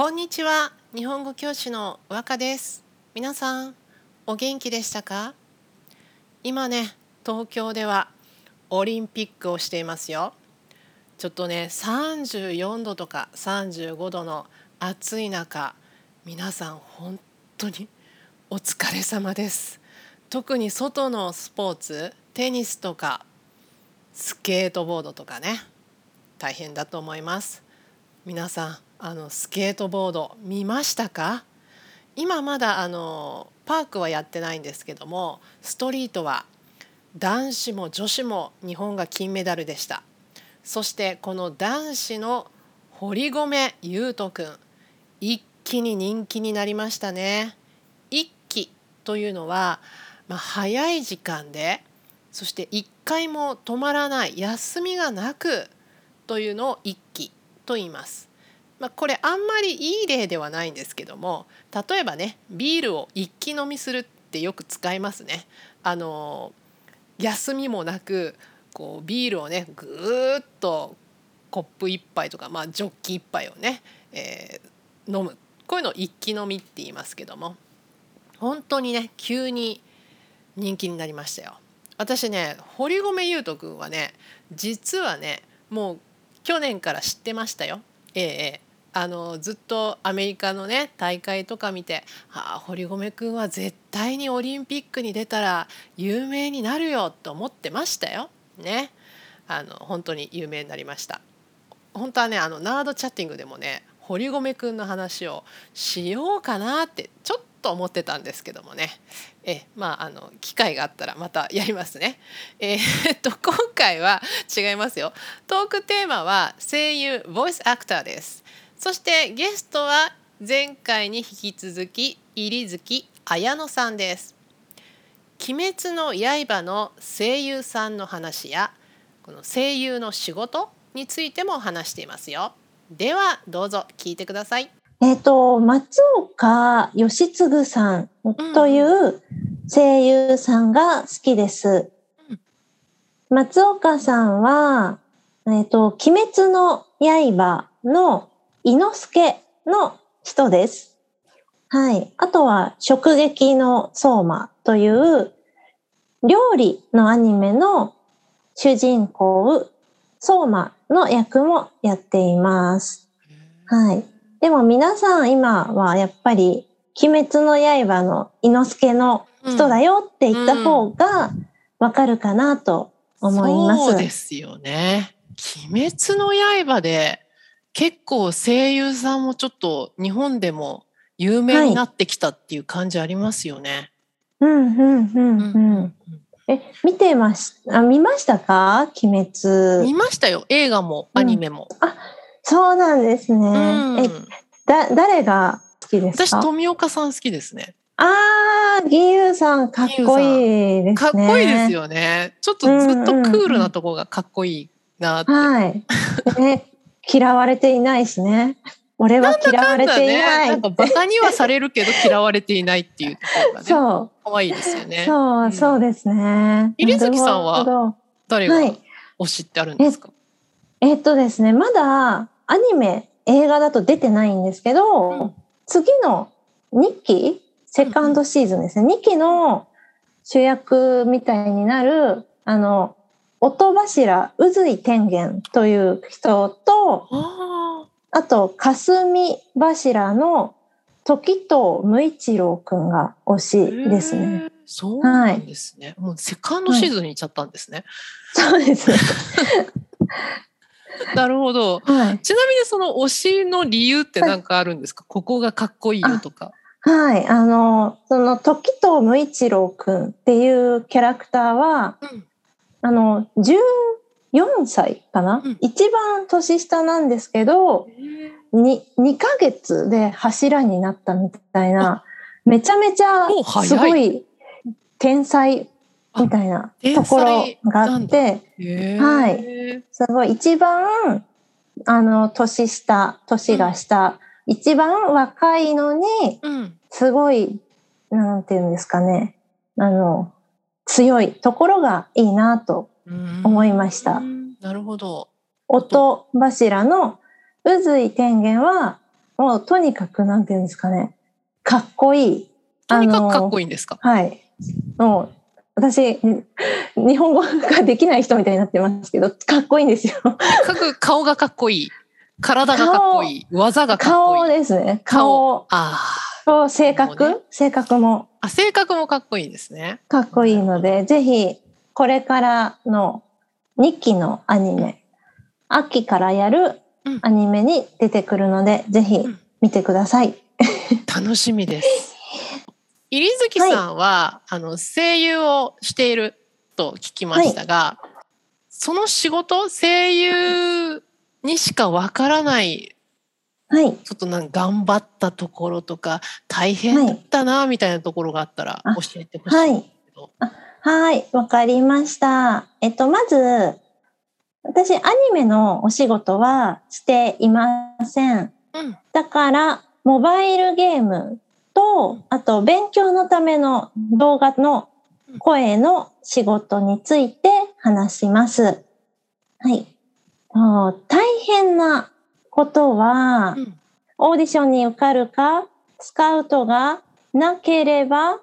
こんにちは。日本語教師の和歌です。皆さんお元気でしたか？今ね東京ではオリンピックをしていますよ。ちょっとね34度とか35度の暑い中皆さん本当にお疲れ様です。特に外のスポーツテニスとかスケートボードとかね大変だと思います。皆さんあのスケートボード見ましたか？今まだあのパークはやってないんですけどもストリートは男子も女子も日本が金メダルでした。そしてこの男子の堀米雄斗くん一気に人気になりましたね。一気というのは、まあ、早い時間でそして一回も止まらない休みがなくというのを一気と言います。まあ、これあんまりいい例ではないんですけども例えばねビールを一気飲みするってよく使いますね。あの休みもなくこうビールをねぐーっとコップ1杯とか、まあ、ジョッキ1杯をね、えー、飲むこういうのを一気飲みって言いますけども本当にね急に人気になりましたよ。私ね堀米雄斗君はね実はねもう去年から知ってましたよ。ええあのずっとアメリカのね大会とか見て「ああ堀米君は絶対にオリンピックに出たら有名になるよ」と思ってましたよ。ね。あの本当に有名になりました。本当はねあのナードチャッティングでもね堀米君の話をしようかなってちょっと思ってたんですけどもねえまああの機会があったらまたやりますね。えー、っ と今回は違いますよ。トークテーマは声優ボイスアクターです。そしてゲストは前回に引き続き入月綾乃さんです。鬼滅の刃の声優さんの話やこの声優の仕事についても話していますよ。ではどうぞ聞いてください。えっ、ー、と松岡義嗣さんという声優さんが好きです。うん、松岡さんはえっ、ー、と鬼滅の刃の伊之助の人です。はい。あとは、食撃の相馬という料理のアニメの主人公、相馬の役もやっています。はい。でも皆さん今はやっぱり、鬼滅の刃の伊之助の人だよって言った方がわかるかなと思います。そうですよね。鬼滅の刃で結構声優さんもちょっと日本でも有名になってきたっていう感じありますよね。はい、うんうんうんうん。え、見てましあ、見ましたか？鬼滅。見ましたよ。映画もアニメも。うん、あ、そうなんですね。うん、え、だ、誰が好きですか？私、富岡さん好きですね。ああ、義勇さんかっこいいですね。かっこいいですよね。ちょっとずっとクールなとこがかっこいいなって。はい。ね、嫌われていないしね。俺は嫌われていない。なんかバカにはされるけど嫌われていないっていうところがね。そう。可愛いですよね。そう、そうですね。入月さんは誰が推しってあるんですか、はい、ええっとですね、まだアニメ、映画だと出てないんですけど、うん、次の2期セカンドシーズンですね。うん、2期の主役みたいになる、あの、音柱宇髄天元という人とあと霞柱の時藤無一郎くんが推しですね。そうなんですね、はい、もうセカンドシーズンに行っちゃったんですね。はい、そうです。なるほど、はい、ちなみにその推しの理由って何かあるんですか、ここがかっこいいよとか。はい、あの、その時藤無一郎くんっていうキャラクターは、うん、あの、14歳かな、うん、一番年下なんですけど、2, 2ヶ月で柱になったみたいな、めちゃめちゃすごい天才みたいなところがあって、はい。すごい一番、あの、年下、年が下、うん、一番若いのに、すごい、なんていうんですかね、あの、強いところがいいなと思いました。なるほど。音柱の宇髄天元はもうとにかくなんていうんですかね、かっこいい。とにかくかっこいいんですか？はい。もう、私、日本語ができない人みたいになってますけど、かっこいいんですよ。かく顔がかっこいい。体がかっこいい。技がかっこ顔いい。ですね。顔あと性格、性格もーあ。性格もかっこいいですね。かっこいいので、ぜひ、これからの2期のアニメ、秋からやるうんアニメに出てくるので、ぜひうん見てください。楽しみです。入月さんは、あの声優をしていると聞きましたが、その仕事声優にしかわからないはい。ちょっとなんか頑張ったところとか大変だったなみたいなところがあったらあ教えてほしいんですけど。はい、わかりました。えっと、まず、私、アニメのお仕事はしていません。うんだから、モバイルゲームと、あと、勉強のための動画の声の仕事について話します。はい。あ大変なことは、うんオーディションに受かるか、スカウトがなければ、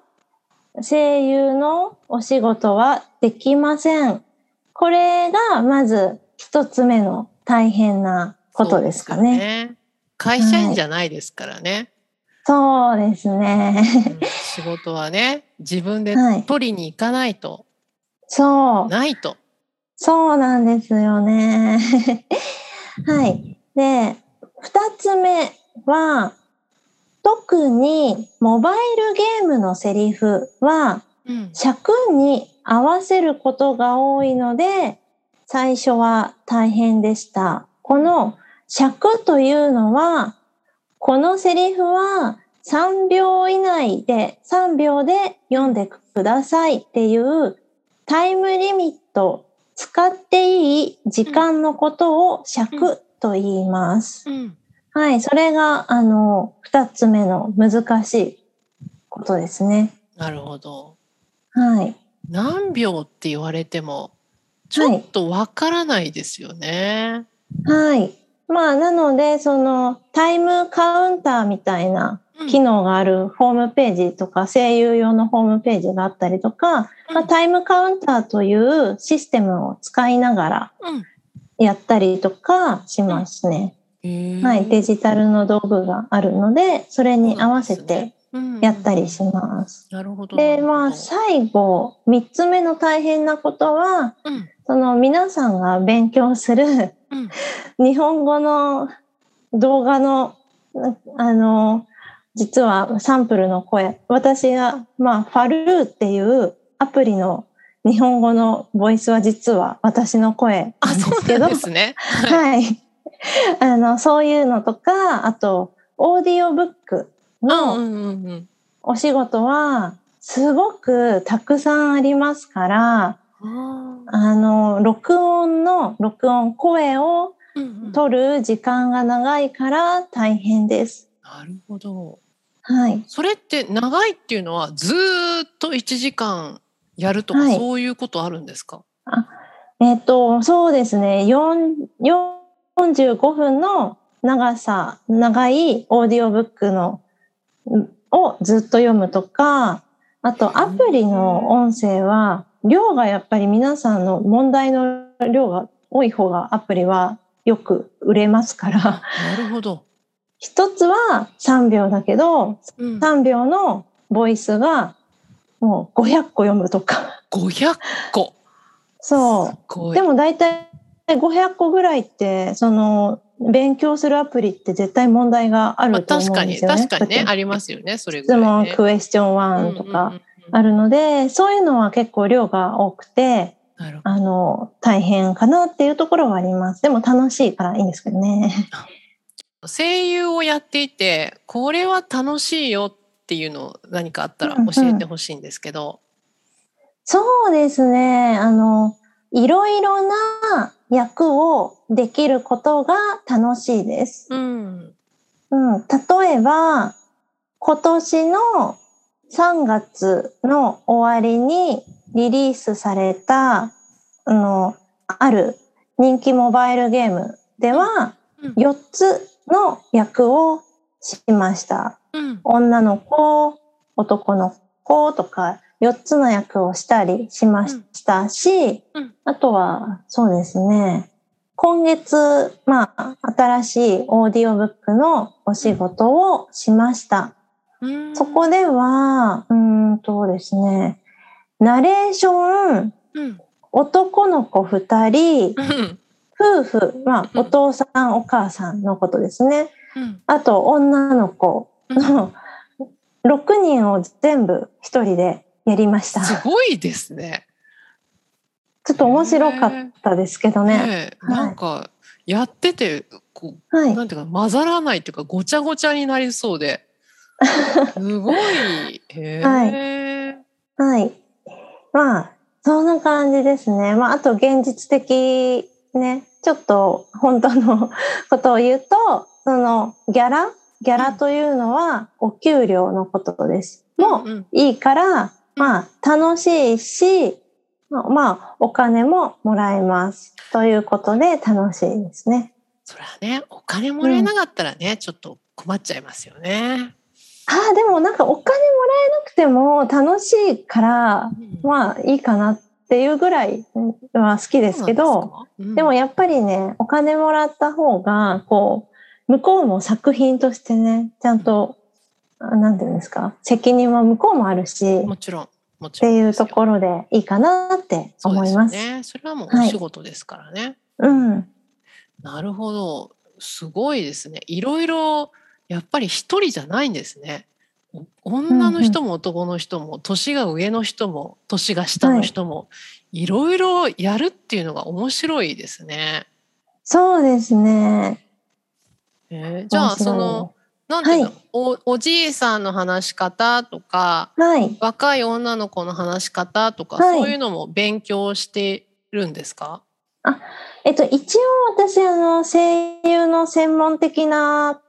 声優のお仕事はできません。これがまず一つ目の大変なことですかね。ね会社員じゃないですからね。そうですね。うん仕事はね自分ではい取りに行かないと、そう。ないと。そうなんですよね。はい。で、二つ目は、特にモバイルゲームのセリフはうん尺に合わせることが多いので、最初は大変でした。この尺というのは、このセリフは3秒以内で、3秒で読んでくださいっていうタイムリミット、使っていい時間のことを尺と言います。うんはい、それが、あの、二つ目の難しいことですね。なるほど。はい。何秒って言われてもちょっとわからないですよね。はい。まあ、なので、その、タイムカウンターみたいなうん機能があるホームページとか、声優用のホームページがあったりとか、まあ、タイムカウンターというシステムを使いながらうんやったりとかしますね。はい。デジタルの道具があるので、それに合わせてうんやったりします。なるほど。で、まあ、最後、三つ目の大変なことは、うんその皆さんが勉強するうん 日本語の動画の、なあの、実はサンプルの声、私が、まあ、ファルーっていうアプリの日本語のボイスは実は私の声あ、なんでそうすけど、なんですね。はい。はい。あの、そういうのとか、あと、オーディオブックの、お仕事はすごくたくさんありますから、あの、録音の、録音、声を取る時間が長いから大変です。なるほど。はい。それって長いっていうのはずーっと1時間やるとか、はい。そういうことあるんですか？えっ、と、そうですね。4 45分の長さ、長いオーディオブックの、んをずっと読むとか、あとアプリの音声は、量がやっぱり皆さんの問題の量が多い方がアプリはよく売れますから、なるほど。一つは3秒だけど、うん、3秒のボイスがもう500個読むとか。500個。そう。でも大体500個ぐらいって、その、勉強するアプリって絶対問題があまあると思確かにうんですよね。確かにねだってありますよねそれぐ質らい、ね。問、クエスチョン1とかうんうんうんうんあるので、そういうのは結構量が多くて、なるほどあの、大変かなっていうところはあります。でも楽しいからいいんですけどね。声優をやっていてこれは楽しいよっていうの何かあったらうんうん教えてほしいんですけど。そうですね。あの、いろいろな役をできることが楽しいです。うん。うん、例えば、今年の3月の終わりにリリースされた、あの、ある人気モバイルゲームでは、うん4つの役をしました。うん。女の子、男の子とか、4つの役をしたりしましたし、うんあとは、そうですね、今月、まあ、新しいオーディオブックのお仕事をしました。うんそこでは、うーんとですね、ナレーション、うん。男の子2人、うん。夫婦、まあ、うんお父さん、お母さんのことですね。うん。あと、女の子 の6人を全部一人でやりました。すごいですね。ちょっと面白かったですけどね。ねえなんかやっててこうはい。なんていうか混ざらないっていうかごちゃごちゃになりそうで。すごい。へえ。はい。まあ、そんな感じですね。まあ、あと現実的ね、ちょっと本当のことを言うと、そのギャラギャラというのはお給料のことです。もうんいいから、まあ、楽しいし、まあまあ、お金ももらえます。ということで楽しいですね。それはねお金もらえなかったらね、ちょっと困っちゃいますよね。ああ、でもなんかお金もらえなくても楽しいから、まあいいかなっていうぐらいは好きですけど、どでもやっぱりね、お金もらった方が、こう、向こうも作品としてね、ちゃんと、あなんていうんですか、責任も向こうもあるし、っもちろんもちていうろんですよところでいいかなって思います。そね。それはもうお仕事ですからね。うん。なるほど。すごいですね。いろいろやっぱり一人じゃないんですね。お女の人も男の人も、年が上の人も年が下の人も、いろいろやるっていうのが面白いですね。そうですね。えーじゃあそのなんていうの、はいおおじいさんの話し方とかはい。若い女の子の話し方とか、はいそういうのも勉強してるんですか？えっと、一応私、あの、声優の専門的な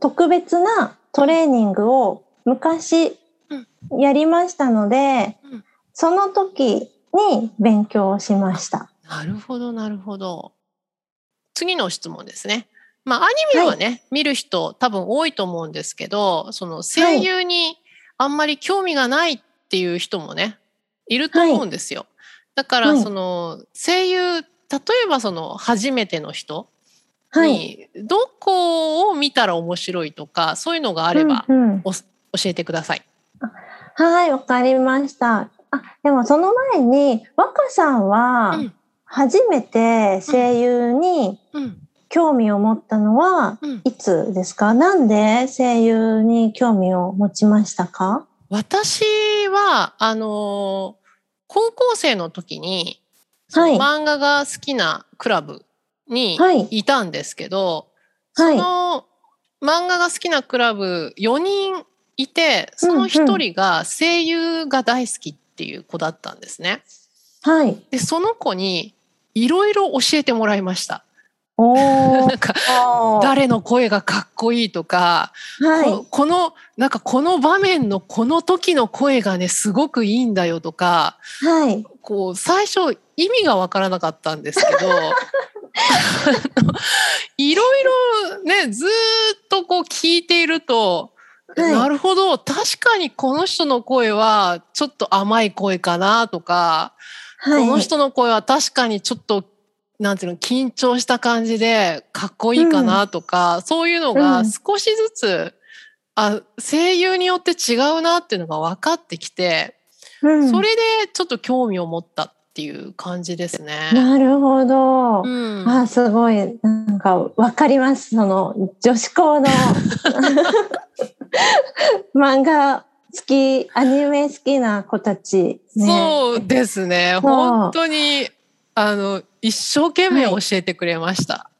特別なトレーニングを昔やりましたので、うんその時に勉強しました。なるほどなるほど。次の質問ですね。まあアニメはね、見る人多分多いと思うんですけどその声優にあんまり興味がないっていう人もねいると思うんですよ。だからはいその声優例えばその初めての人はい。にどこを見たら面白いとかそういうのがあればうんうん教えてください。はい、わかりました。あ、でもその前に、若さんはうん初めて声優にうん興味を持ったのはうん、いつですか？なんで声優に興味を持ちましたか？私はあの高校生の時に、はい。漫画が好きなクラブにはい。いたんですけど、はい。その漫画が好きなクラブ4人いてその1人が声優が大好きっていう子だったんですね。はい。でその子にいろいろ教えてもらいました。なんか。誰の声がかっこいいとか、はい。ここのなんかこの場面のこの時の声がねすごくいいんだよとかはい。こう最初意味がわからなかったんですけど いろいろねずーっとこう聞いていると、はいなるほど確かにこの人の声はちょっと甘い声かなとか、はい。この人の声は確かにちょっとなんていうの緊張した感じでかっこいいかなとか、そういうのがうん少しずつ、あ声優によって違うなっていうのが分かってきて、うんそれでちょっと興味を持ったっていう感じですね。なるほど。うん、あ、すごい。なんか、わかります。その、女子校の 漫画好き、アニメ好きな子たち、ね。そうですね。本当にあの一生懸命教えてくれました。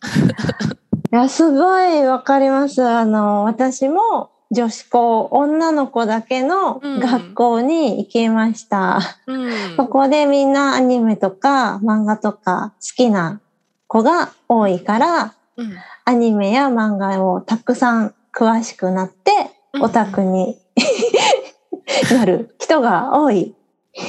いや、すごいわかります。あの、私も女子校、女の子だけのうん学校に行きました。うんそこでみんなアニメとか漫画とか好きな子が多いから、うんアニメや漫画をたくさん詳しくなって、うんオタクに なる人が多い。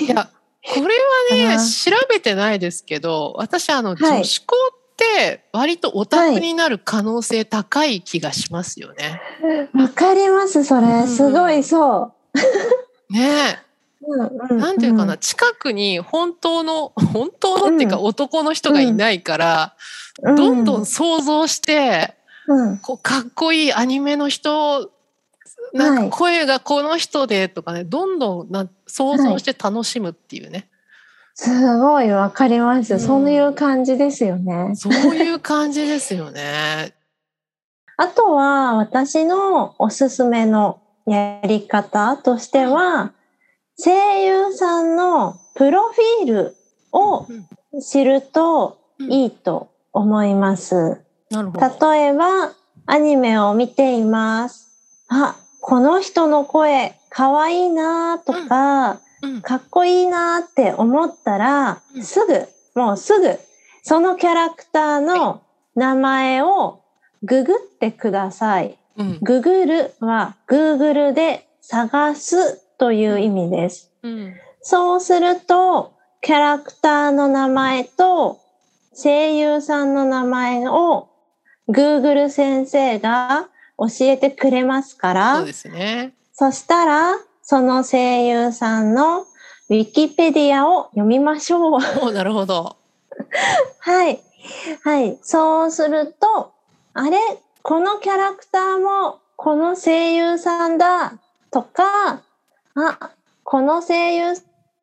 いやこれはね調べてないですけど私あの、はい。女子校っで割とオタクになる可能性高い気がしますよね。わ、かります、それ。すごいそう。ね。うんえ、なんていうかな、近くに本当の、本当のっていうかうん。男の人がいないから、うん、どんどん想像して、うん、こうかっこいいアニメの人、なんか声がこの人でとかね、どんどんな想像して楽しむっていうね。すごいわかります、うんそういう感じですよね。そういう感じですよね。あとは私のおすすめのやり方としては、声優さんのプロフィールをうん知るといいと思います。なるほど。例えば、アニメを見ています。あ、この人の声かわいいなとか、うん。かっこいいなって思ったら、うん。すぐ、もうすぐ、そのキャラクターの名前をググってください。うん。ググるは Google で探すという意味です。うん。そうすると、キャラクターの名前と声優さんの名前を Google 先生が教えてくれますから、そうですね。そしたら、その声優さんのウィキペディアを読みましょう。おなるほど。はい。はい。そうすると、あれ？このキャラクターもこの声優さんだ？とか、あ、この声優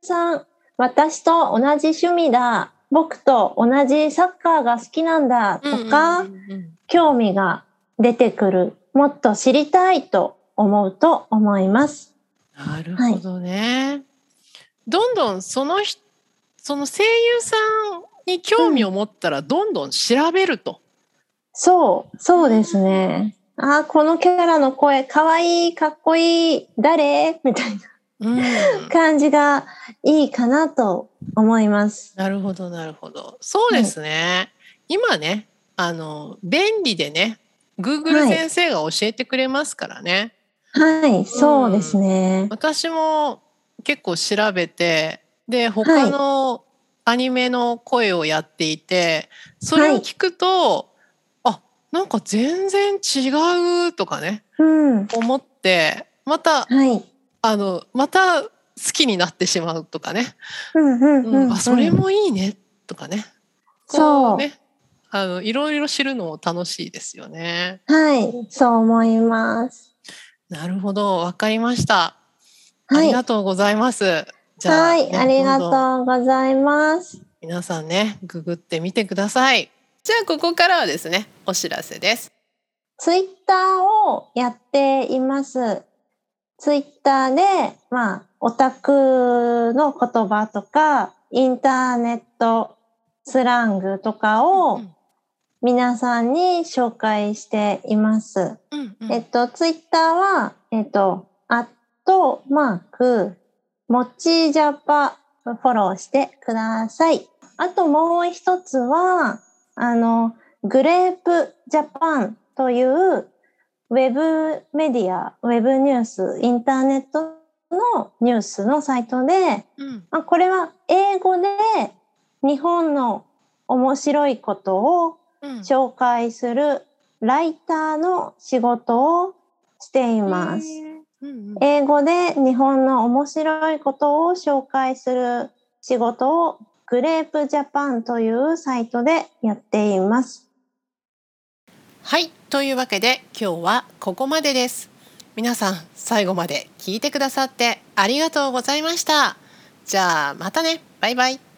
さん、私と同じ趣味だ？僕と同じサッカーが好きなんだ？とか、興味が出てくる。もっと知りたいと思うと思います。なるほどね。どんどんその人その声優さんに興味を持ったらどんどん調べると。そう、そうですね。あー、このキャラの声かわいい、かっこいい、誰？みたいなうん、感じがいいかなと思います。なるほどなるほど。そうですね。今ねあの便利でね Google はい先生が教えてくれますからね。はい、そうですね。私も結構調べてで他のアニメの声をやっていて、それを聞くと、あなんか全然違うとかねうん、思ってまたはい。あのまた好きになってしまうとかね、うん、うん、うんうん。あそれもいいねとかねそうねあのいろいろ知るのも楽しいですよね。はい、そう思います。なるほどわかりました。あはいりがとうございます。じゃあはい、ねありがとうございます。皆さんねググってみてくださいじゃあここからはですねお知らせですツイッターをやっています。ツイッターで、まあ、オタクの言葉とか、インターネットスラングとかうをん皆さんに紹介しています。うんうんえっと、ツイッターは、えっと、アットマーク、もちジャパ、フォローしてください。あともう一つは、あの、グレープジャパンというウェブメディア、ウェブニュース、インターネットのニュースのサイトで、うんまあ、これは英語で日本の面白いことをうん紹介するライターの仕事をしています。へー。うんうん。英語で日本の面白いことを紹介する仕事をグレープジャパンというサイトでやっています。はい。というわけで今日はここまでです。皆さん最後まで聞いてくださってありがとうございました。じゃあまたね。バイバイ